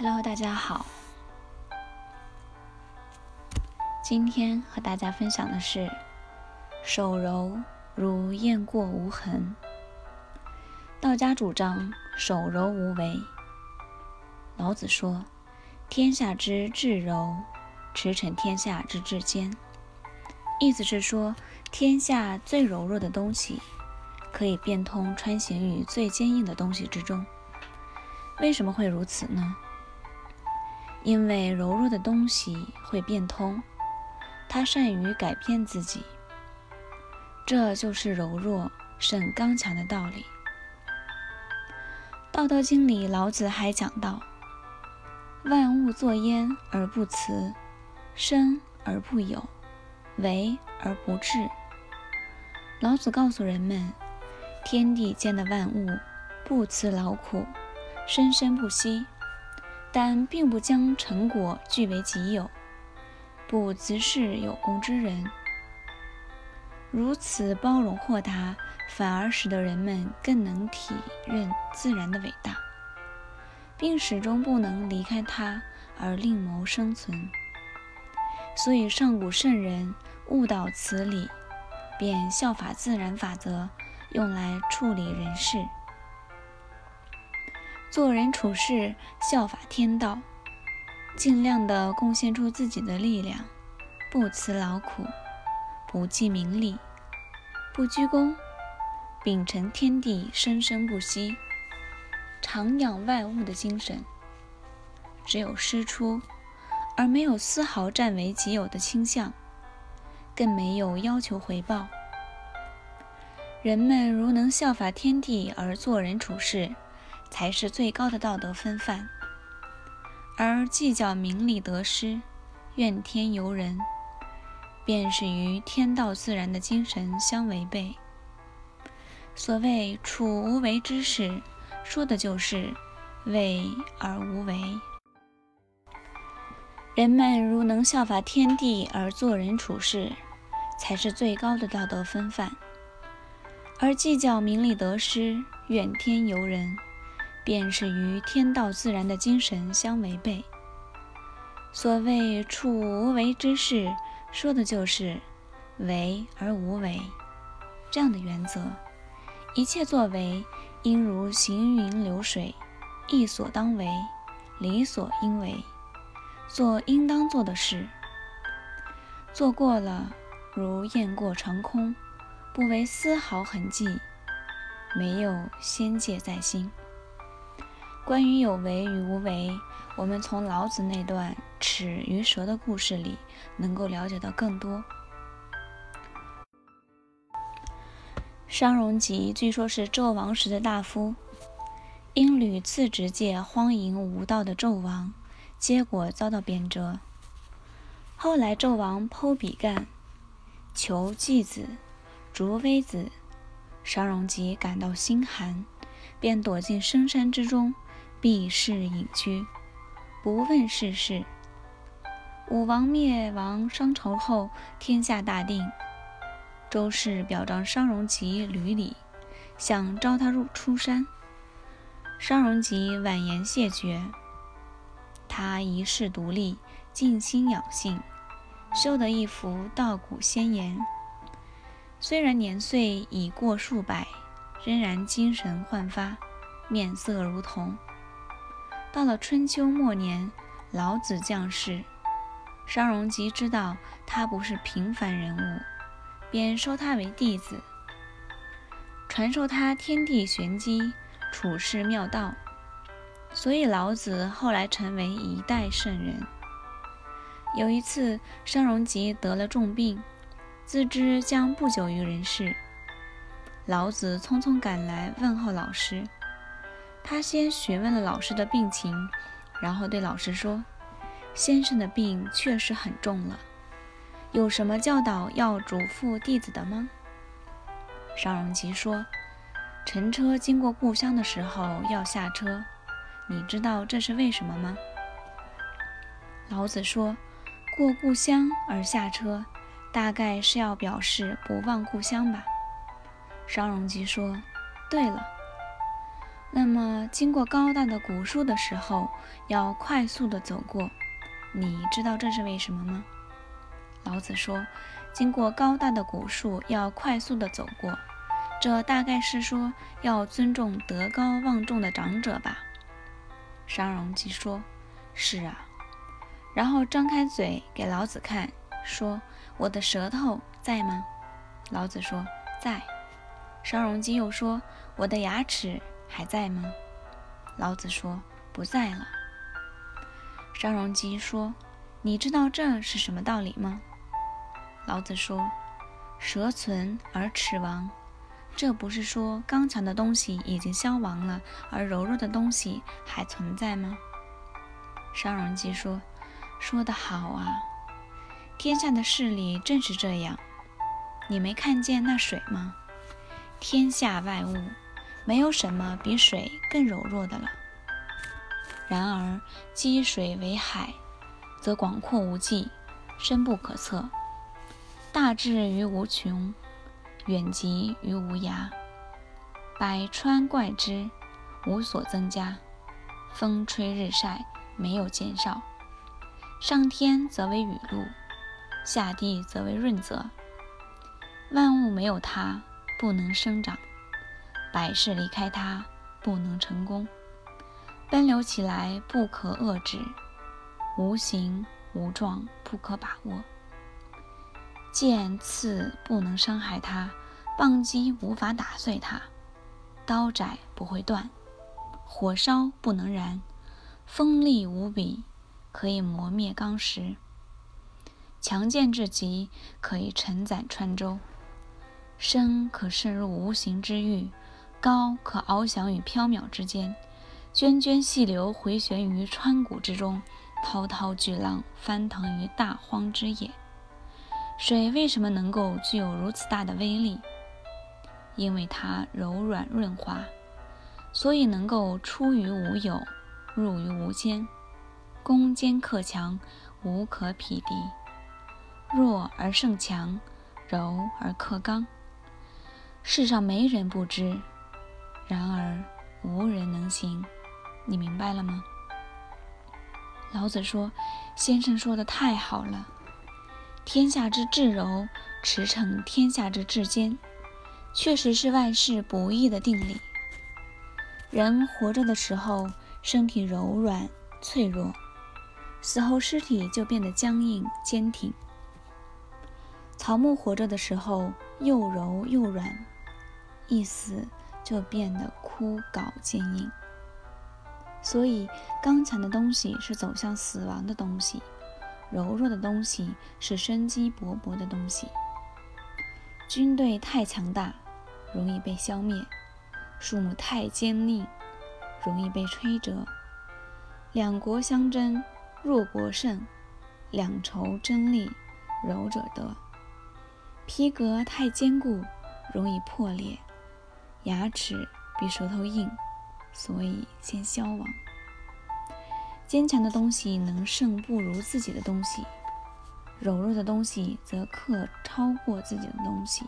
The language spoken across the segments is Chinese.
Hello，大家好。今天和大家分享的是“手柔如雁过无痕”。道家主张手柔无为。老子说：“天下之至柔，驰骋天下之至坚。”意思是说，天下最柔弱的东西，可以变通穿行于最坚硬的东西之中。为什么会如此呢？因为柔弱的东西会变通，它善于改变自己，这就是柔弱胜刚强的道理。《道德经》里，老子还讲到：“万物作焉而不辞，生而不有，为而不治。”老子告诉人们，天地间的万物不辞劳苦，生生不息。但并不将成果据为己有，不自视有功之人。如此包容豁达，反而使得人们更能体认自然的伟大，并始终不能离开它而另谋生存。所以上古圣人悟到此理，便效法自然法则，用来处理人事。做人处事效法天道，尽量的贡献出自己的力量，不辞劳苦，不计名利，不居功，秉承天地生生不息、常养万物的精神。只有师出，而没有丝毫占为己有的倾向，更没有要求回报。人们如能效法天地而做人处事。才是最高的道德风范，而计较名利得失、怨天尤人，便是与天道自然的精神相违背。所谓处无为之事，说的就是为而无为。人们如能效法天地而做人处事，才是最高的道德风范，而计较名利得失、怨天尤人。便是与天道自然的精神相违背。所谓处无为之事，说的就是为而无为这样的原则。一切作为，应如行云流水，意所当为，理所应为，做应当做的事。做过了，如雁过长空，不为丝毫痕迹，没有仙界在心。关于有为与无为，我们从老子那段尺与蛇的故事里能够了解到更多。商容吉据说是纣王时的大夫，因屡次直诫荒淫无道的纣王，结果遭到贬谪。后来纣王剖比干，求继子，逐微子，商容吉感到心寒，便躲进深山之中。避世隐居，不问世事。武王灭亡商朝后，天下大定。周氏表彰商容吉履礼，想招他入出山。商容吉婉言谢绝。他一世独立，静心养性，修得一幅道骨仙颜。虽然年岁已过数百，仍然精神焕发，面色如同。到了春秋末年，老子降世，商容吉知道他不是平凡人物，便收他为弟子，传授他天地玄机、处世妙道。所以老子后来成为一代圣人。有一次，商容吉得了重病，自知将不久于人世，老子匆匆赶来问候老师。他先询问了老师的病情，然后对老师说：“先生的病确实很重了，有什么教导要嘱咐弟子的吗？”商容吉说：“乘车经过故乡的时候要下车，你知道这是为什么吗？”老子说：“过故乡而下车，大概是要表示不忘故乡吧。”商容吉说：“对了。”那么经过高大的古树的时候，要快速的走过，你知道这是为什么吗？老子说，经过高大的古树要快速的走过，这大概是说要尊重德高望重的长者吧。商容即说：“是啊。”然后张开嘴给老子看，说：“我的舌头在吗？”老子说：“在。”商容基又说：“我的牙齿还在吗？”老子说：“不在了。”商荣基说：“你知道这是什么道理吗？”老子说：“蛇存而齿亡。”这不是说刚强的东西已经消亡了，而柔弱的东西还存在吗？商荣基说：“说得好啊！天下的事理正是这样。你没看见那水吗？天下万物，没有什么比水更柔弱的了。然而积水为海，则广阔无际，深不可测，大智于无穷。”远及于无涯，百川怪之，无所增加。风吹日晒，没有减少。上天则为雨露，下地则为润泽。万物没有它，不能生长；百事离开它，不能成功。奔流起来，不可遏止；无形无状，不可把握。剑刺不能伤害它，棒击无法打碎它，刀斩不会断，火烧不能燃，锋利无比，可以磨灭钢石，强健至极，可以承载川舟，深可渗入无形之域，高可翱翔于缥缈之间，涓涓细流回旋于川谷之中，滔滔巨浪翻腾于大荒之野。水为什么能够具有如此大的威力？因为它柔软润滑，所以能够出于无有，入于无间，攻坚克强，无可匹敌。弱而胜强，柔而克刚。世上没人不知，然而无人能行。你明白了吗？老子说：“先生说的太好了。”天下之至柔，驰骋天下之至坚，确实是万事不易的定理。人活着的时候，身体柔软脆弱，死后尸体就变得僵硬坚挺。草木活着的时候又柔又软，一死就变得枯槁坚硬。所以，刚强的东西是走向死亡的东西。柔弱的东西是生机勃勃的东西。军队太强大，容易被消灭；树木太坚硬，容易被吹折。两国相争，弱国胜；两仇争利，柔者得。皮革太坚固，容易破裂；牙齿比舌头硬，所以先消亡。坚强的东西能胜不如自己的东西，柔弱的东西则克超过自己的东西。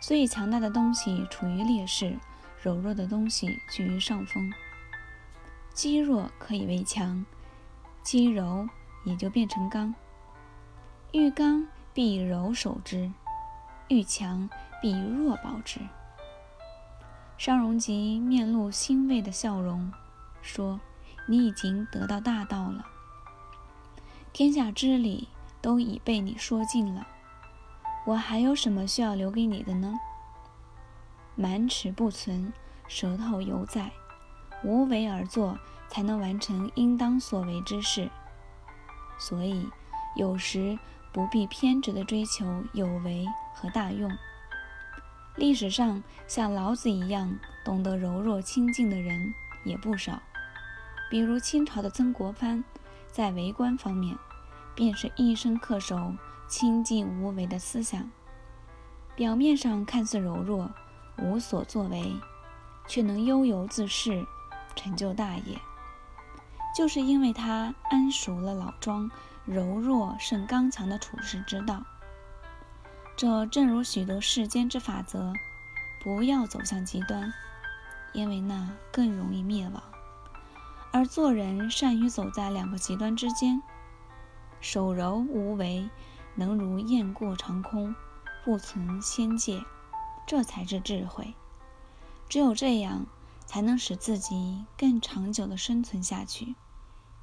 所以，强大的东西处于劣势，柔弱的东西居于上风。积弱可以为强，积柔也就变成刚。遇刚必柔守之，遇强必弱保之。商容吉面露欣慰的笑容，说。你已经得到大道了，天下之理都已被你说尽了，我还有什么需要留给你的呢？满齿不存，舌头犹在，无为而作，才能完成应当所为之事。所以，有时不必偏执地追求有为和大用。历史上像老子一样懂得柔弱清静的人也不少。比如清朝的曾国藩，在为官方面，便是一生恪守清静无为的思想。表面上看似柔弱，无所作为，却能悠游自适，成就大业。就是因为他谙熟了老庄柔弱胜刚强的处世之道。这正如许多世间之法则，不要走向极端，因为那更容易灭亡。而做人善于走在两个极端之间，守柔无为，能如雁过长空，不存仙界，这才是智慧。只有这样，才能使自己更长久的生存下去，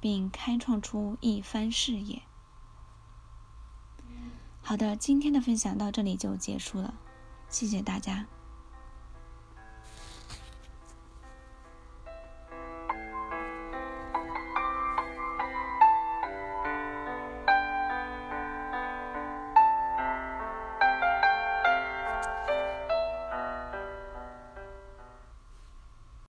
并开创出一番事业。好的，今天的分享到这里就结束了，谢谢大家。